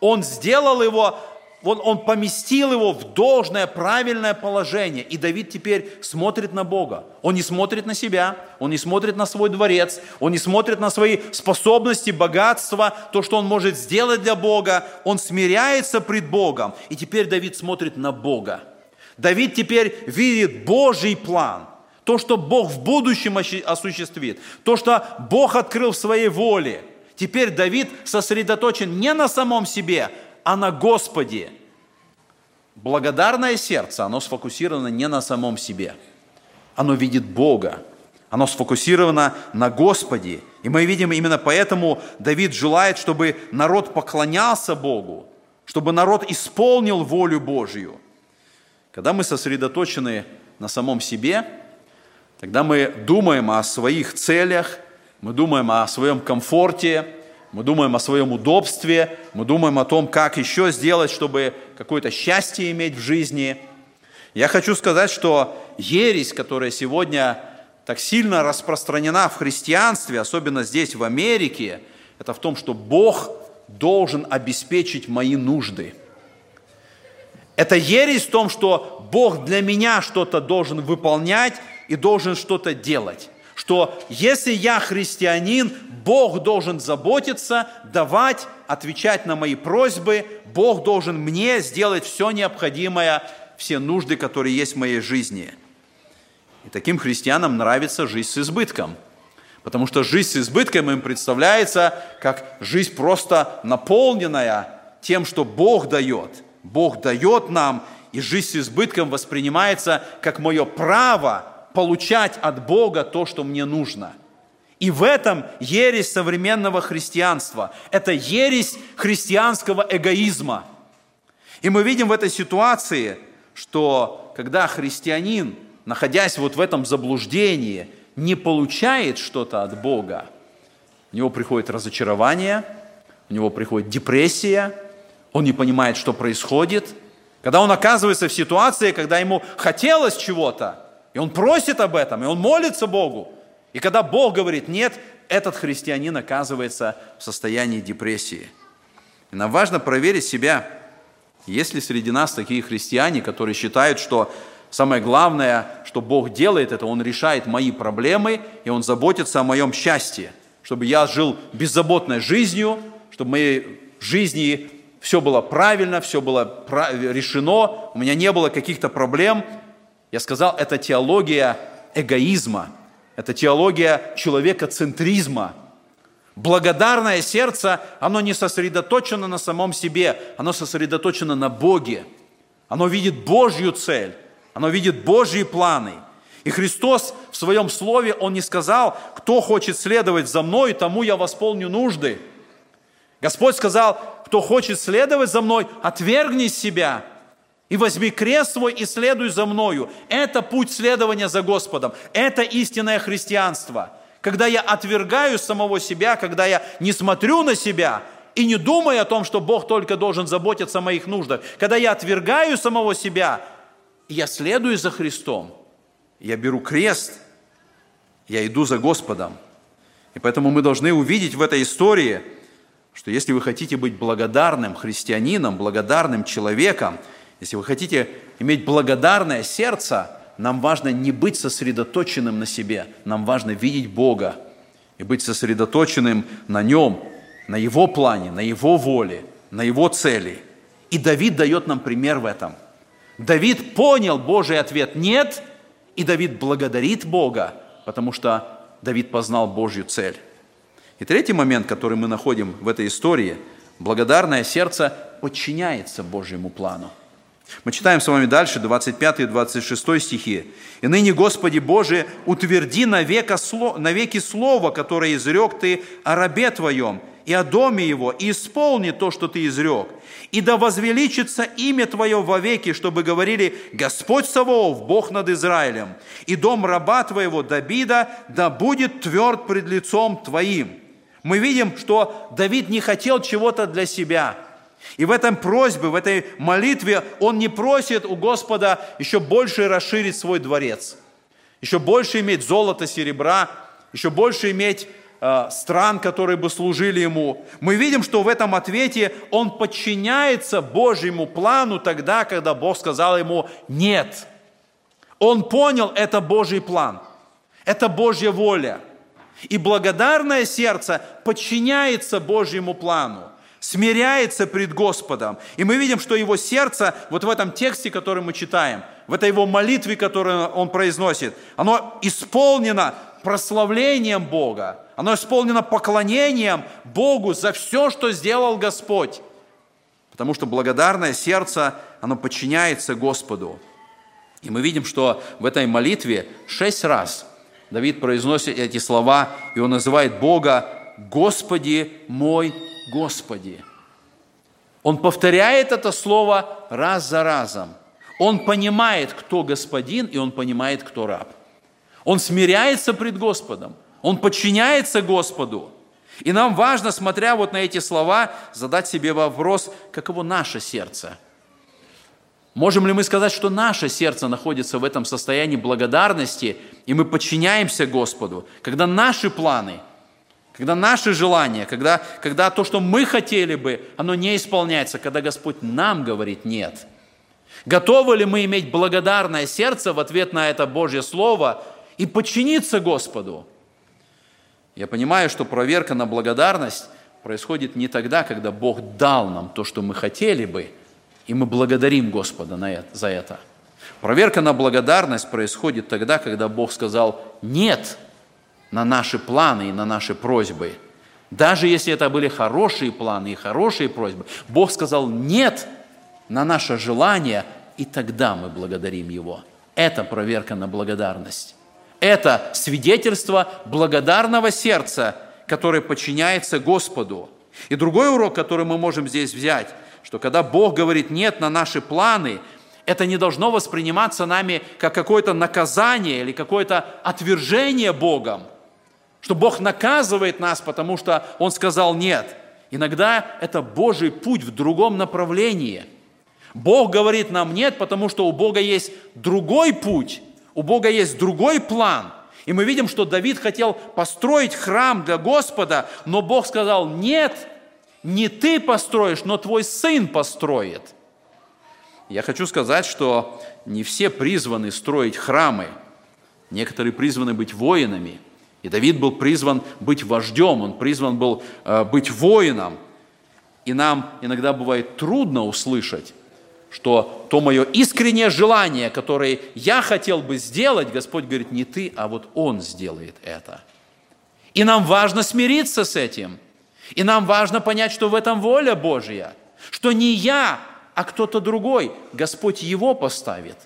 Он сделал его, он, он поместил его в должное, правильное положение. И Давид теперь смотрит на Бога. Он не смотрит на себя, он не смотрит на свой дворец, он не смотрит на свои способности, богатства, то, что он может сделать для Бога. Он смиряется пред Богом. И теперь Давид смотрит на Бога. Давид теперь видит Божий план, то, что Бог в будущем осуществит, то, что Бог открыл в своей воле. Теперь Давид сосредоточен не на самом себе, а на Господе. Благодарное сердце, оно сфокусировано не на самом себе. Оно видит Бога. Оно сфокусировано на Господе. И мы видим именно поэтому Давид желает, чтобы народ поклонялся Богу, чтобы народ исполнил волю Божью – когда мы сосредоточены на самом себе, тогда мы думаем о своих целях, мы думаем о своем комфорте, мы думаем о своем удобстве, мы думаем о том, как еще сделать, чтобы какое-то счастье иметь в жизни. Я хочу сказать, что ересь, которая сегодня так сильно распространена в христианстве, особенно здесь, в Америке, это в том, что Бог должен обеспечить мои нужды – это ересь в том, что Бог для меня что-то должен выполнять и должен что-то делать. Что если я христианин, Бог должен заботиться, давать, отвечать на мои просьбы, Бог должен мне сделать все необходимое, все нужды, которые есть в моей жизни. И таким христианам нравится жизнь с избытком. Потому что жизнь с избытком им представляется как жизнь просто наполненная тем, что Бог дает – Бог дает нам, и жизнь с избытком воспринимается как мое право получать от Бога то, что мне нужно. И в этом ересь современного христианства. Это ересь христианского эгоизма. И мы видим в этой ситуации, что когда христианин, находясь вот в этом заблуждении, не получает что-то от Бога, у него приходит разочарование, у него приходит депрессия – он не понимает, что происходит. Когда он оказывается в ситуации, когда ему хотелось чего-то, и он просит об этом, и он молится Богу. И когда Бог говорит «нет», этот христианин оказывается в состоянии депрессии. И нам важно проверить себя, есть ли среди нас такие христиане, которые считают, что самое главное, что Бог делает, это Он решает мои проблемы, и Он заботится о моем счастье, чтобы я жил беззаботной жизнью, чтобы в моей жизни все было правильно, все было решено, у меня не было каких-то проблем. Я сказал, это теология эгоизма, это теология человекоцентризма. Благодарное сердце, оно не сосредоточено на самом себе, оно сосредоточено на Боге. Оно видит Божью цель, оно видит Божьи планы. И Христос в своем слове, Он не сказал, кто хочет следовать за мной, тому я восполню нужды – Господь сказал, кто хочет следовать за мной, отвергни себя и возьми крест свой и следуй за мною. Это путь следования за Господом. Это истинное христианство. Когда я отвергаю самого себя, когда я не смотрю на себя и не думаю о том, что Бог только должен заботиться о моих нуждах, когда я отвергаю самого себя, я следую за Христом, я беру крест, я иду за Господом. И поэтому мы должны увидеть в этой истории, что если вы хотите быть благодарным христианином, благодарным человеком, если вы хотите иметь благодарное сердце, нам важно не быть сосредоточенным на себе, нам важно видеть Бога и быть сосредоточенным на Нем, на Его плане, на Его воле, на Его цели. И Давид дает нам пример в этом. Давид понял Божий ответ «нет», и Давид благодарит Бога, потому что Давид познал Божью цель. И третий момент, который мы находим в этой истории, благодарное сердце подчиняется Божьему плану. Мы читаем с вами дальше 25 и 26 стихи. «И ныне, Господи Боже, утверди навека, навеки слово, которое изрек Ты о рабе Твоем и о доме его, и исполни то, что Ты изрек. И да возвеличится имя Твое вовеки, чтобы говорили, Господь Саваоф, Бог над Израилем, и дом раба Твоего Давида да будет тверд пред лицом Твоим». Мы видим, что Давид не хотел чего-то для себя – и в этом просьбе, в этой молитве он не просит у Господа еще больше расширить свой дворец, еще больше иметь золото, серебра, еще больше иметь э, стран, которые бы служили ему. Мы видим, что в этом ответе он подчиняется Божьему плану тогда, когда Бог сказал ему «нет». Он понял, это Божий план, это Божья воля. И благодарное сердце подчиняется Божьему плану смиряется пред Господом. И мы видим, что его сердце, вот в этом тексте, который мы читаем, в этой его молитве, которую он произносит, оно исполнено прославлением Бога, оно исполнено поклонением Богу за все, что сделал Господь. Потому что благодарное сердце, оно подчиняется Господу. И мы видим, что в этой молитве шесть раз Давид произносит эти слова, и он называет Бога «Господи мой Господи. Он повторяет это слово раз за разом. Он понимает, кто господин, и он понимает, кто раб. Он смиряется пред Господом. Он подчиняется Господу. И нам важно, смотря вот на эти слова, задать себе вопрос, каково наше сердце. Можем ли мы сказать, что наше сердце находится в этом состоянии благодарности, и мы подчиняемся Господу, когда наши планы – когда наши желания, когда, когда то, что мы хотели бы, оно не исполняется, когда Господь нам говорит «нет». Готовы ли мы иметь благодарное сердце в ответ на это Божье Слово и подчиниться Господу? Я понимаю, что проверка на благодарность происходит не тогда, когда Бог дал нам то, что мы хотели бы, и мы благодарим Господа за это. Проверка на благодарность происходит тогда, когда Бог сказал «нет», на наши планы и на наши просьбы. Даже если это были хорошие планы и хорошие просьбы, Бог сказал «нет» на наше желание, и тогда мы благодарим Его. Это проверка на благодарность. Это свидетельство благодарного сердца, которое подчиняется Господу. И другой урок, который мы можем здесь взять, что когда Бог говорит «нет» на наши планы, это не должно восприниматься нами как какое-то наказание или какое-то отвержение Богом – что Бог наказывает нас, потому что Он сказал «нет». Иногда это Божий путь в другом направлении. Бог говорит нам «нет», потому что у Бога есть другой путь, у Бога есть другой план. И мы видим, что Давид хотел построить храм для Господа, но Бог сказал «нет, не ты построишь, но твой сын построит». Я хочу сказать, что не все призваны строить храмы. Некоторые призваны быть воинами – и Давид был призван быть вождем, он призван был э, быть воином. И нам иногда бывает трудно услышать, что то мое искреннее желание, которое я хотел бы сделать, Господь говорит, не ты, а вот Он сделает это. И нам важно смириться с этим. И нам важно понять, что в этом воля Божья, что не я, а кто-то другой, Господь его поставит.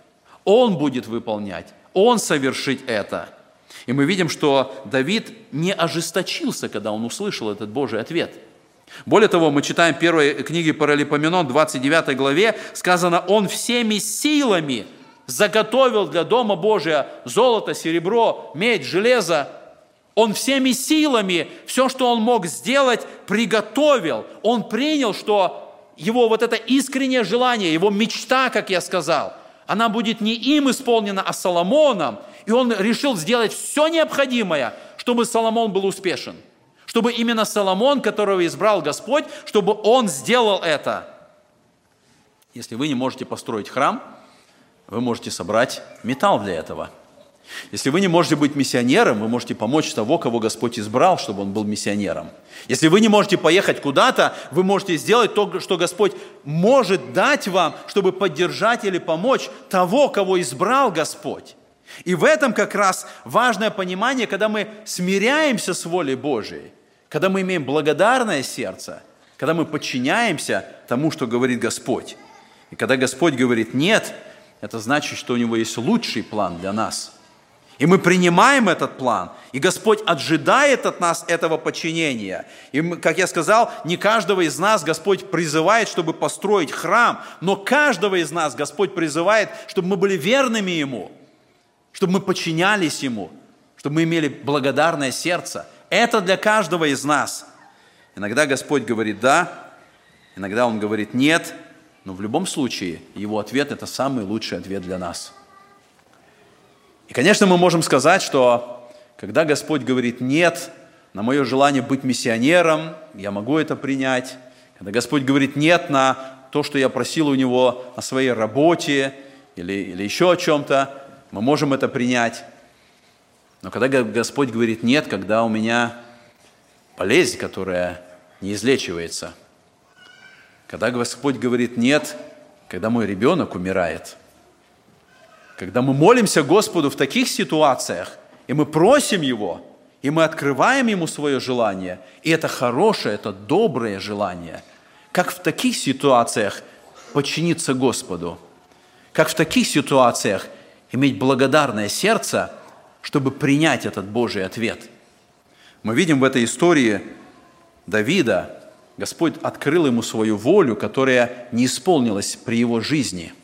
Он будет выполнять, Он совершит это – и мы видим, что Давид не ожесточился, когда он услышал этот Божий ответ. Более того, мы читаем в первой книге Паралипоменон, 29 главе, сказано, «Он всеми силами заготовил для Дома Божия золото, серебро, медь, железо, он всеми силами все, что он мог сделать, приготовил. Он принял, что его вот это искреннее желание, его мечта, как я сказал, она будет не им исполнена, а Соломоном. И он решил сделать все необходимое, чтобы Соломон был успешен. Чтобы именно Соломон, которого избрал Господь, чтобы он сделал это. Если вы не можете построить храм, вы можете собрать металл для этого – если вы не можете быть миссионером, вы можете помочь того, кого Господь избрал, чтобы он был миссионером. Если вы не можете поехать куда-то, вы можете сделать то, что Господь может дать вам, чтобы поддержать или помочь того, кого избрал Господь. И в этом как раз важное понимание, когда мы смиряемся с волей Божией, когда мы имеем благодарное сердце, когда мы подчиняемся тому, что говорит Господь. И когда Господь говорит «нет», это значит, что у Него есть лучший план для нас – и мы принимаем этот план, и Господь ожидает от нас этого подчинения. И, как я сказал, не каждого из нас Господь призывает, чтобы построить храм, но каждого из нас Господь призывает, чтобы мы были верными Ему, чтобы мы подчинялись Ему, чтобы мы имели благодарное сердце. Это для каждого из нас. Иногда Господь говорит «да», иногда Он говорит «нет», но в любом случае Его ответ – это самый лучший ответ для нас – и, конечно, мы можем сказать, что когда Господь говорит «нет», на мое желание быть миссионером, я могу это принять. Когда Господь говорит «нет» на то, что я просил у Него о своей работе или, или еще о чем-то, мы можем это принять. Но когда Господь говорит «нет», когда у меня болезнь, которая не излечивается, когда Господь говорит «нет», когда мой ребенок умирает – когда мы молимся Господу в таких ситуациях, и мы просим Его, и мы открываем Ему свое желание, и это хорошее, это доброе желание, как в таких ситуациях подчиниться Господу, как в таких ситуациях иметь благодарное сердце, чтобы принять этот Божий ответ. Мы видим в этой истории Давида, Господь открыл ему свою волю, которая не исполнилась при его жизни –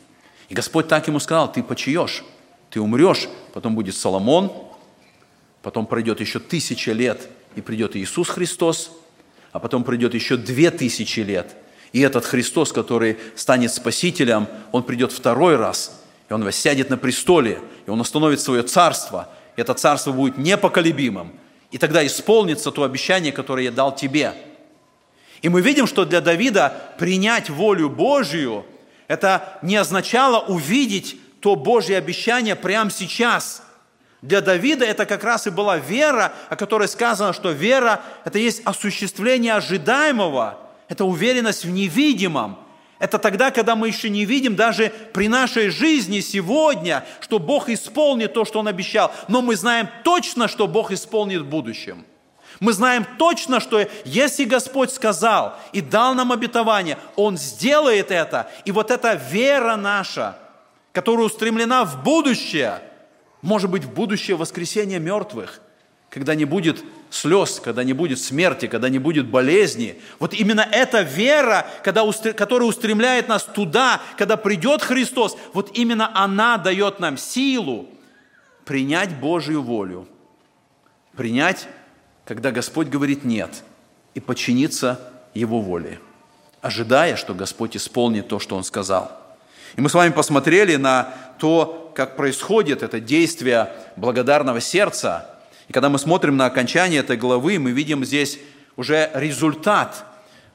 и Господь так ему сказал, ты почаешь, ты умрешь, потом будет Соломон, потом пройдет еще тысяча лет, и придет Иисус Христос, а потом придет еще две тысячи лет. И этот Христос, который станет Спасителем, Он придет второй раз, и Он воссядет на престоле, и Он установит свое царство. И это царство будет непоколебимым. И тогда исполнится то обещание, которое я дал тебе. И мы видим, что для Давида принять волю Божию – это не означало увидеть то Божье обещание прямо сейчас. Для Давида это как раз и была вера, о которой сказано, что вера – это есть осуществление ожидаемого, это уверенность в невидимом. Это тогда, когда мы еще не видим даже при нашей жизни сегодня, что Бог исполнит то, что Он обещал. Но мы знаем точно, что Бог исполнит в будущем. Мы знаем точно, что если Господь сказал и дал нам обетование, Он сделает это. И вот эта вера наша, которая устремлена в будущее, может быть, в будущее воскресения мертвых, когда не будет слез, когда не будет смерти, когда не будет болезни. Вот именно эта вера, когда, которая устремляет нас туда, когда придет Христос, вот именно она дает нам силу принять Божью волю, принять когда Господь говорит «нет», и подчиниться Его воле, ожидая, что Господь исполнит то, что Он сказал. И мы с вами посмотрели на то, как происходит это действие благодарного сердца. И когда мы смотрим на окончание этой главы, мы видим здесь уже результат,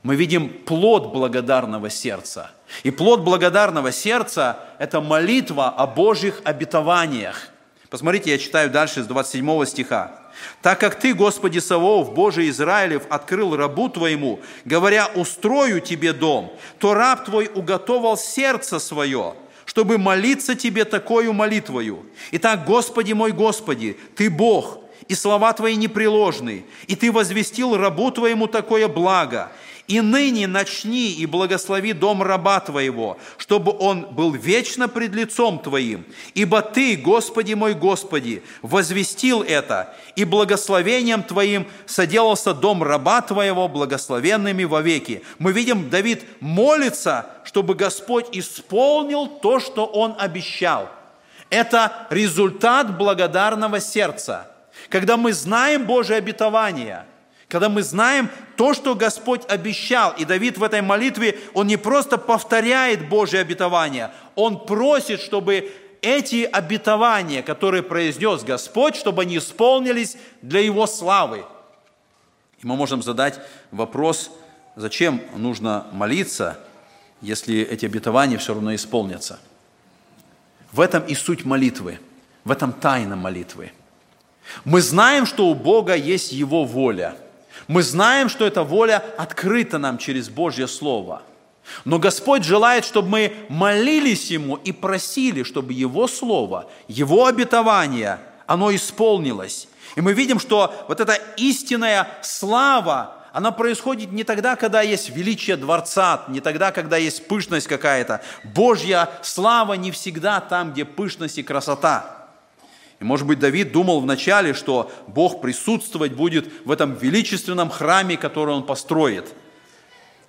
мы видим плод благодарного сердца. И плод благодарного сердца – это молитва о Божьих обетованиях. Посмотрите, я читаю дальше с 27 стиха. Так как Ты, Господи Саваоф, Божий Израилев, открыл рабу Твоему, говоря, устрою Тебе дом, то раб Твой уготовал сердце свое, чтобы молиться Тебе такую молитвою. Итак, Господи мой Господи, Ты Бог, и слова Твои непреложны, и Ты возвестил рабу Твоему такое благо, И ныне начни и благослови дом раба Твоего, чтобы он был вечно пред лицом Твоим. Ибо Ты, Господи мой Господи, возвестил это, и благословением Твоим соделался дом раба Твоего благословенными вовеки. Мы видим, Давид молится, чтобы Господь исполнил то, что он обещал. Это результат благодарного сердца. Когда мы знаем Божие обетование – когда мы знаем то, что Господь обещал, и Давид в этой молитве, он не просто повторяет Божье обетование, он просит, чтобы эти обетования, которые произнес Господь, чтобы они исполнились для Его славы. И мы можем задать вопрос, зачем нужно молиться, если эти обетования все равно исполнятся. В этом и суть молитвы, в этом тайна молитвы. Мы знаем, что у Бога есть Его воля – мы знаем, что эта воля открыта нам через Божье Слово. Но Господь желает, чтобы мы молились Ему и просили, чтобы Его Слово, Его обетование, оно исполнилось. И мы видим, что вот эта истинная слава, она происходит не тогда, когда есть величие дворца, не тогда, когда есть пышность какая-то. Божья слава не всегда там, где пышность и красота – и, может быть, Давид думал вначале, что Бог присутствовать будет в этом величественном храме, который он построит.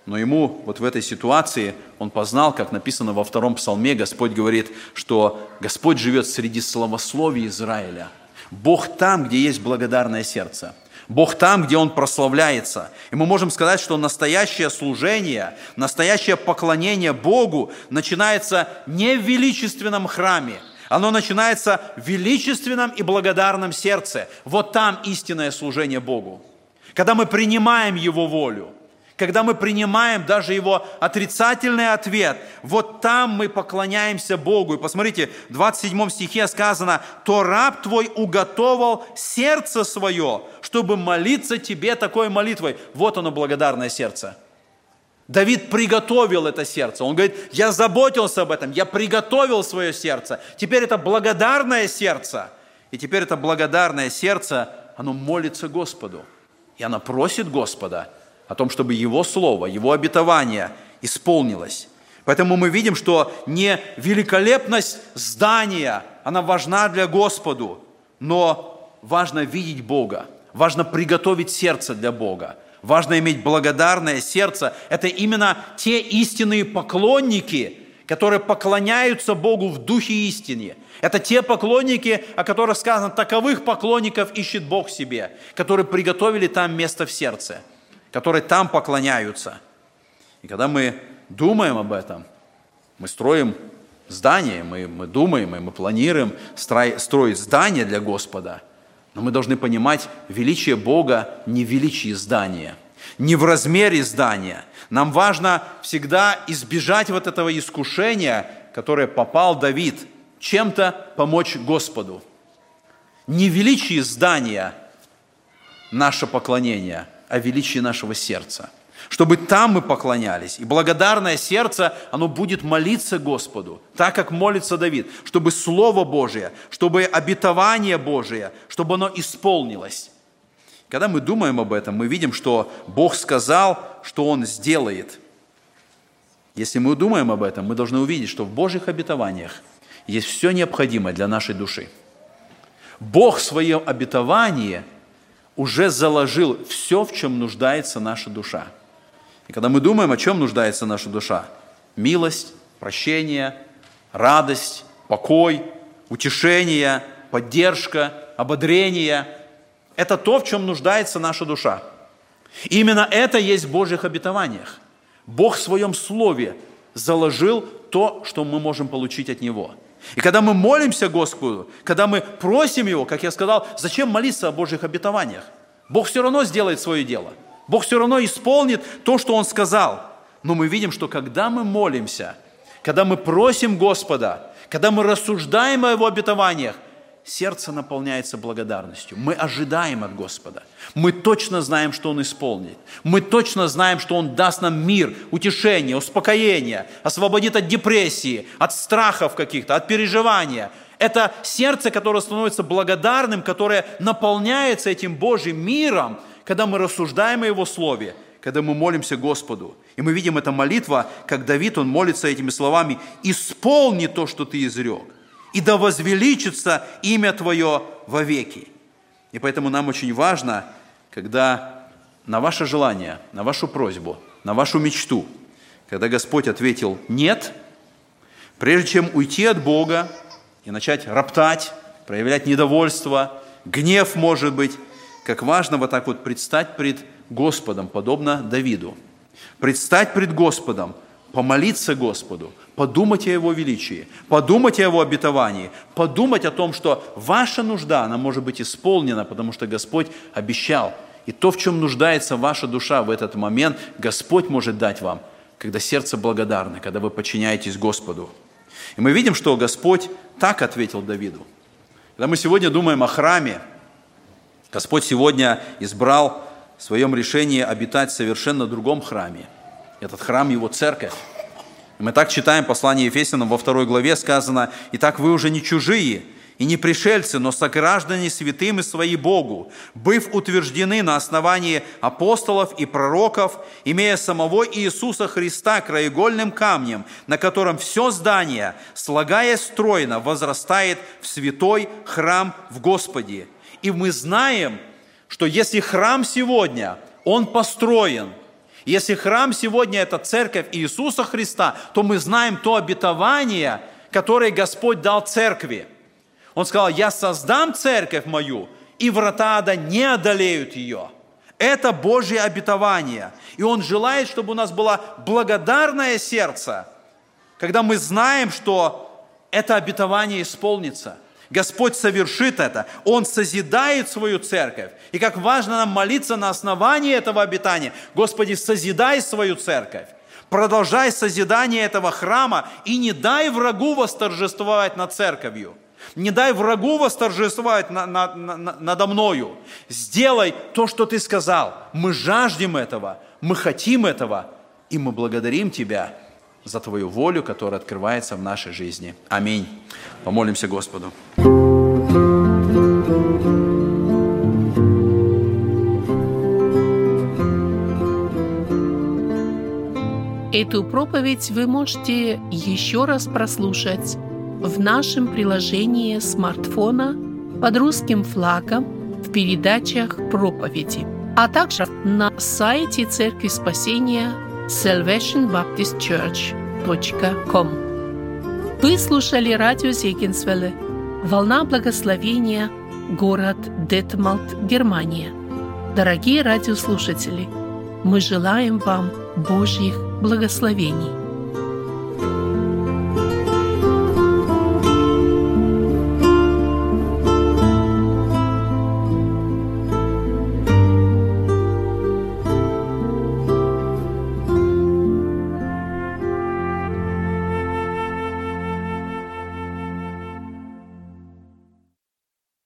Но ему вот в этой ситуации он познал, как написано во втором псалме, Господь говорит, что Господь живет среди славословий Израиля. Бог там, где есть благодарное сердце. Бог там, где Он прославляется. И мы можем сказать, что настоящее служение, настоящее поклонение Богу начинается не в величественном храме, оно начинается в величественном и благодарном сердце. Вот там истинное служение Богу. Когда мы принимаем Его волю, когда мы принимаем даже Его отрицательный ответ, вот там мы поклоняемся Богу. И посмотрите, в 27 стихе сказано, «То раб твой уготовал сердце свое, чтобы молиться тебе такой молитвой». Вот оно, благодарное сердце – Давид приготовил это сердце. Он говорит, я заботился об этом, я приготовил свое сердце. Теперь это благодарное сердце. И теперь это благодарное сердце, оно молится Господу. И оно просит Господа о том, чтобы Его Слово, Его обетование исполнилось. Поэтому мы видим, что не великолепность здания, она важна для Господу, но важно видеть Бога, важно приготовить сердце для Бога. Важно иметь благодарное сердце. Это именно те истинные поклонники, которые поклоняются Богу в духе истине. Это те поклонники, о которых сказано, таковых поклонников ищет Бог себе, которые приготовили там место в сердце, которые там поклоняются. И когда мы думаем об этом, мы строим здание, мы, мы думаем и мы планируем строить здание для Господа – но мы должны понимать, величие Бога не в величии здания, не в размере здания. Нам важно всегда избежать вот этого искушения, которое попал Давид, чем-то помочь Господу. Не величие здания наше поклонение, а величие нашего сердца – чтобы там мы поклонялись. И благодарное сердце, оно будет молиться Господу, так как молится Давид, чтобы Слово Божие, чтобы обетование Божие, чтобы оно исполнилось. Когда мы думаем об этом, мы видим, что Бог сказал, что Он сделает. Если мы думаем об этом, мы должны увидеть, что в Божьих обетованиях есть все необходимое для нашей души. Бог в своем обетовании уже заложил все, в чем нуждается наша душа – и когда мы думаем, о чем нуждается наша душа, милость, прощение, радость, покой, утешение, поддержка, ободрение – это то, в чем нуждается наша душа. И именно это есть в Божьих обетованиях. Бог в своем Слове заложил то, что мы можем получить от Него. И когда мы молимся Господу, когда мы просим Его, как я сказал, зачем молиться о Божьих обетованиях? Бог все равно сделает свое дело – Бог все равно исполнит то, что Он сказал. Но мы видим, что когда мы молимся, когда мы просим Господа, когда мы рассуждаем о Его обетованиях, сердце наполняется благодарностью. Мы ожидаем от Господа. Мы точно знаем, что Он исполнит. Мы точно знаем, что Он даст нам мир, утешение, успокоение, освободит от депрессии, от страхов каких-то, от переживания. Это сердце, которое становится благодарным, которое наполняется этим Божьим миром, когда мы рассуждаем о Его Слове, когда мы молимся Господу. И мы видим эта молитва, как Давид, он молится этими словами, «Исполни то, что ты изрек, и да возвеличится имя Твое вовеки». И поэтому нам очень важно, когда на ваше желание, на вашу просьбу, на вашу мечту, когда Господь ответил «нет», прежде чем уйти от Бога и начать роптать, проявлять недовольство, гнев, может быть, как важно вот так вот предстать пред Господом, подобно Давиду. Предстать пред Господом, помолиться Господу, подумать о Его величии, подумать о Его обетовании, подумать о том, что ваша нужда, она может быть исполнена, потому что Господь обещал. И то, в чем нуждается ваша душа в этот момент, Господь может дать вам, когда сердце благодарно, когда вы подчиняетесь Господу. И мы видим, что Господь так ответил Давиду. Когда мы сегодня думаем о храме, Господь сегодня избрал в своем решении обитать в совершенно другом храме. Этот храм – его церковь. Мы так читаем послание Ефесянам во второй главе сказано, «Итак, вы уже не чужие, и не пришельцы, но сограждане святым и свои Богу, быв утверждены на основании апостолов и пророков, имея самого Иисуса Христа краеугольным камнем, на котором все здание, слагаясь стройно, возрастает в святой храм в Господе. И мы знаем, что если храм сегодня, он построен, если храм сегодня – это церковь Иисуса Христа, то мы знаем то обетование, которое Господь дал церкви. Он сказал, я создам церковь мою, и врата ада не одолеют ее. Это Божье обетование. И Он желает, чтобы у нас было благодарное сердце, когда мы знаем, что это обетование исполнится – Господь совершит это. Он созидает свою церковь. И как важно нам молиться на основании этого обетания. Господи, созидай свою церковь. Продолжай созидание этого храма и не дай врагу восторжествовать над церковью. Не дай врагу восторжествовать на, на, на, надо мною. Сделай то, что ты сказал. Мы жаждем этого, мы хотим этого, и мы благодарим Тебя за Твою волю, которая открывается в нашей жизни. Аминь. Помолимся Господу. Эту проповедь вы можете еще раз прослушать в нашем приложении смартфона под русским флагом в передачах проповеди, а также на сайте Церкви Спасения salvationbaptistchurch.com. Вы слушали радио Зегенсвелле «Волна благословения», город Детмалт, Германия. Дорогие радиослушатели, мы желаем вам Божьих благословений.